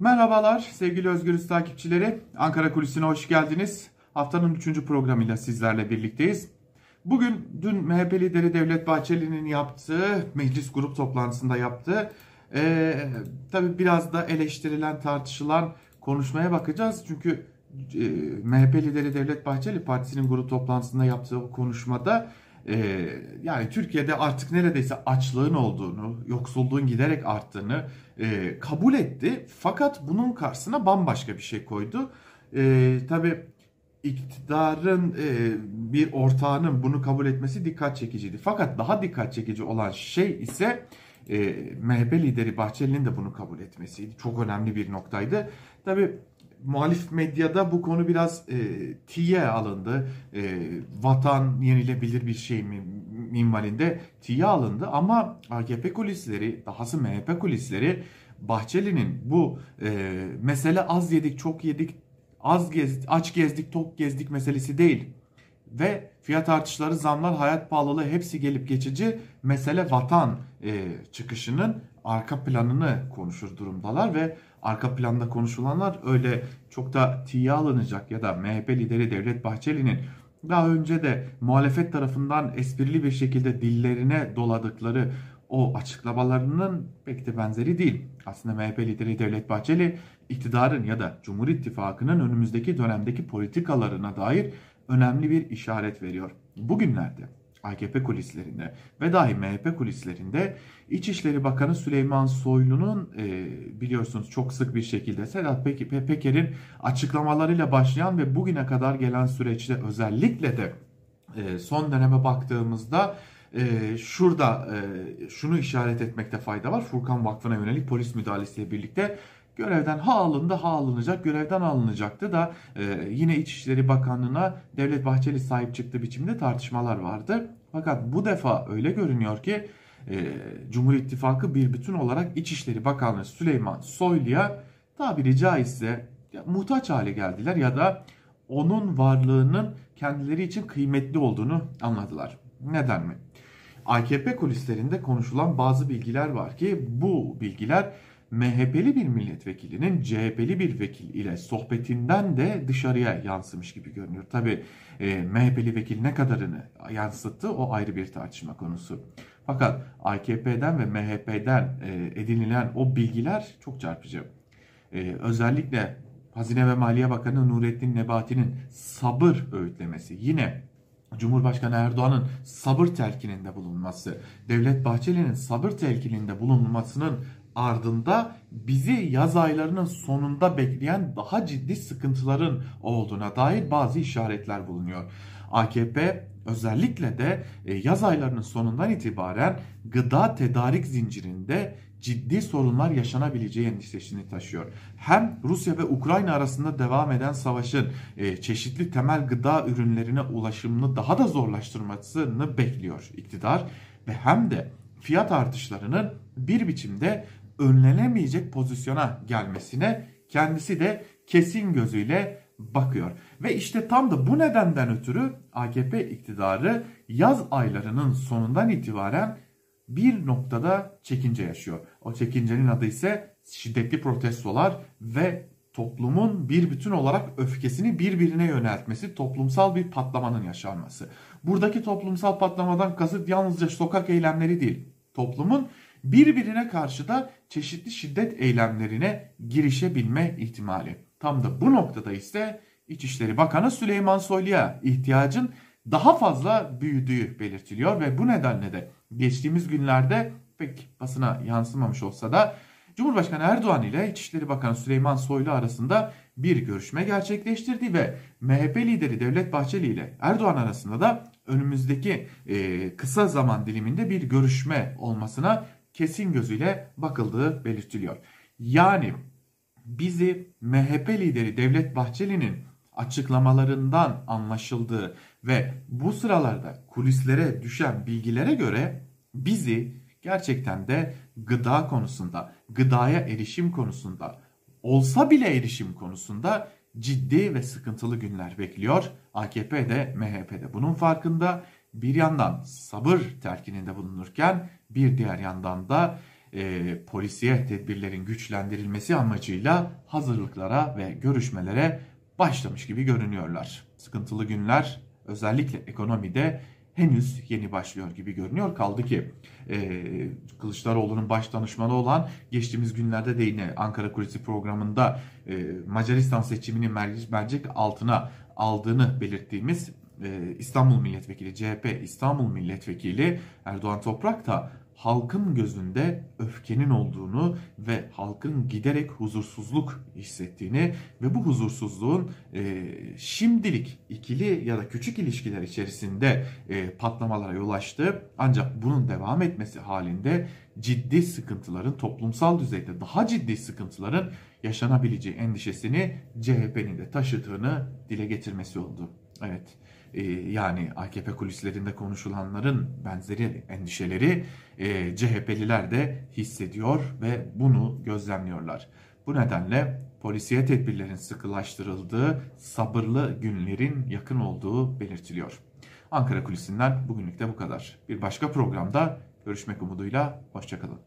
Merhabalar sevgili Özgürüz takipçileri. Ankara Kulisi'ne hoş geldiniz. Haftanın 3. programıyla sizlerle birlikteyiz. Bugün dün MHP lideri Devlet Bahçeli'nin yaptığı meclis grup toplantısında yaptığı e, tabii biraz da eleştirilen tartışılan konuşmaya bakacağız. Çünkü e, MHP lideri Devlet Bahçeli partisinin grup toplantısında yaptığı o konuşmada e, yani Türkiye'de artık neredeyse açlığın olduğunu, yoksulluğun giderek arttığını e, kabul etti. Fakat bunun karşısına bambaşka bir şey koydu. E, tabii iktidarın e, bir ortağının bunu kabul etmesi dikkat çekiciydi. Fakat daha dikkat çekici olan şey ise e, MHP lideri Bahçeli'nin de bunu kabul etmesiydi. Çok önemli bir noktaydı. Tabii muhalif medyada bu konu biraz e, tiye alındı. E, vatan yenilebilir bir şey mi minvalinde tiye alındı ama AKP kulisleri, dahası MHP kulisleri Bahçeli'nin bu e, mesele az yedik, çok yedik, az gezdik, aç gezdik, tok gezdik meselesi değil. Ve fiyat artışları, zamlar, hayat pahalılığı hepsi gelip geçici. Mesele vatan e, çıkışının arka planını konuşur durumdalar ve arka planda konuşulanlar öyle çok da tiye alınacak ya da MHP lideri Devlet Bahçeli'nin daha önce de muhalefet tarafından esprili bir şekilde dillerine doladıkları o açıklamalarının pek de benzeri değil. Aslında MHP lideri Devlet Bahçeli iktidarın ya da Cumhur İttifakı'nın önümüzdeki dönemdeki politikalarına dair önemli bir işaret veriyor. Bugünlerde AKP kulislerinde ve dahi MHP kulislerinde İçişleri Bakanı Süleyman Soylu'nun e, biliyorsunuz çok sık bir şekilde Sedat Peker'in açıklamalarıyla başlayan ve bugüne kadar gelen süreçte özellikle de e, son döneme baktığımızda e, şurada e, şunu işaret etmekte fayda var. Furkan Vakfı'na yönelik polis müdahalesiyle birlikte görevden ha alındı ha alınacak görevden alınacaktı da e, yine İçişleri Bakanlığı'na Devlet Bahçeli sahip çıktı biçimde tartışmalar vardı. Fakat bu defa öyle görünüyor ki e, Cumhur İttifakı bir bütün olarak İçişleri Bakanlığı Süleyman Soylu'ya tabiri caizse ya, muhtaç hale geldiler ya da onun varlığının kendileri için kıymetli olduğunu anladılar. Neden mi? AKP kulislerinde konuşulan bazı bilgiler var ki bu bilgiler MHP'li bir milletvekilinin CHP'li bir vekil ile sohbetinden de dışarıya yansımış gibi görünüyor. Tabi e, MHP'li vekil ne kadarını yansıttı o ayrı bir tartışma konusu. Fakat AKP'den ve MHP'den e, edinilen o bilgiler çok çarpıcı. E, özellikle Hazine ve Maliye Bakanı Nurettin Nebati'nin sabır öğütlemesi yine Cumhurbaşkanı Erdoğan'ın sabır telkininde bulunması, Devlet Bahçeli'nin sabır telkininde bulunmasının ardında bizi yaz aylarının sonunda bekleyen daha ciddi sıkıntıların olduğuna dair bazı işaretler bulunuyor. AKP özellikle de e, yaz aylarının sonundan itibaren gıda tedarik zincirinde ciddi sorunlar yaşanabileceği endişesini taşıyor. Hem Rusya ve Ukrayna arasında devam eden savaşın e, çeşitli temel gıda ürünlerine ulaşımını daha da zorlaştırmasını bekliyor iktidar ve hem de fiyat artışlarının bir biçimde önlenemeyecek pozisyona gelmesine kendisi de kesin gözüyle bakıyor. Ve işte tam da bu nedenden ötürü AKP iktidarı yaz aylarının sonundan itibaren bir noktada çekince yaşıyor. O çekincenin adı ise şiddetli protestolar ve toplumun bir bütün olarak öfkesini birbirine yöneltmesi, toplumsal bir patlamanın yaşanması. Buradaki toplumsal patlamadan kasıt yalnızca sokak eylemleri değil. Toplumun birbirine karşı da çeşitli şiddet eylemlerine girişebilme ihtimali. Tam da bu noktada ise İçişleri Bakanı Süleyman Soylu'ya ihtiyacın daha fazla büyüdüğü belirtiliyor ve bu nedenle de geçtiğimiz günlerde pek basına yansımamış olsa da Cumhurbaşkanı Erdoğan ile İçişleri Bakanı Süleyman Soylu arasında bir görüşme gerçekleştirdi ve MHP lideri Devlet Bahçeli ile Erdoğan arasında da önümüzdeki kısa zaman diliminde bir görüşme olmasına kesin gözüyle bakıldığı belirtiliyor. Yani bizi MHP lideri Devlet Bahçeli'nin açıklamalarından anlaşıldığı ve bu sıralarda kulislere düşen bilgilere göre bizi gerçekten de gıda konusunda, gıdaya erişim konusunda, olsa bile erişim konusunda ciddi ve sıkıntılı günler bekliyor. AKP de MHP de bunun farkında. Bir yandan sabır terkininde bulunurken bir diğer yandan da e, polisiye tedbirlerin güçlendirilmesi amacıyla hazırlıklara ve görüşmelere başlamış gibi görünüyorlar. Sıkıntılı günler özellikle ekonomide henüz yeni başlıyor gibi görünüyor. Kaldı ki e, Kılıçdaroğlu'nun baş danışmanı olan geçtiğimiz günlerde de yine Ankara Kulisi programında e, Macaristan seçimini mercek altına aldığını belirttiğimiz İstanbul Milletvekili, CHP İstanbul Milletvekili Erdoğan Toprak da halkın gözünde öfkenin olduğunu ve halkın giderek huzursuzluk hissettiğini ve bu huzursuzluğun e, şimdilik ikili ya da küçük ilişkiler içerisinde e, patlamalara yol açtı. Ancak bunun devam etmesi halinde ciddi sıkıntıların toplumsal düzeyde daha ciddi sıkıntıların yaşanabileceği endişesini CHP'nin de taşıdığını dile getirmesi oldu. Evet e, yani AKP kulislerinde konuşulanların benzeri endişeleri e, CHP'liler de hissediyor ve bunu gözlemliyorlar. Bu nedenle polisiye tedbirlerin sıkılaştırıldığı sabırlı günlerin yakın olduğu belirtiliyor. Ankara Kulisi'nden bugünlük de bu kadar. Bir başka programda görüşmek umuduyla, hoşçakalın.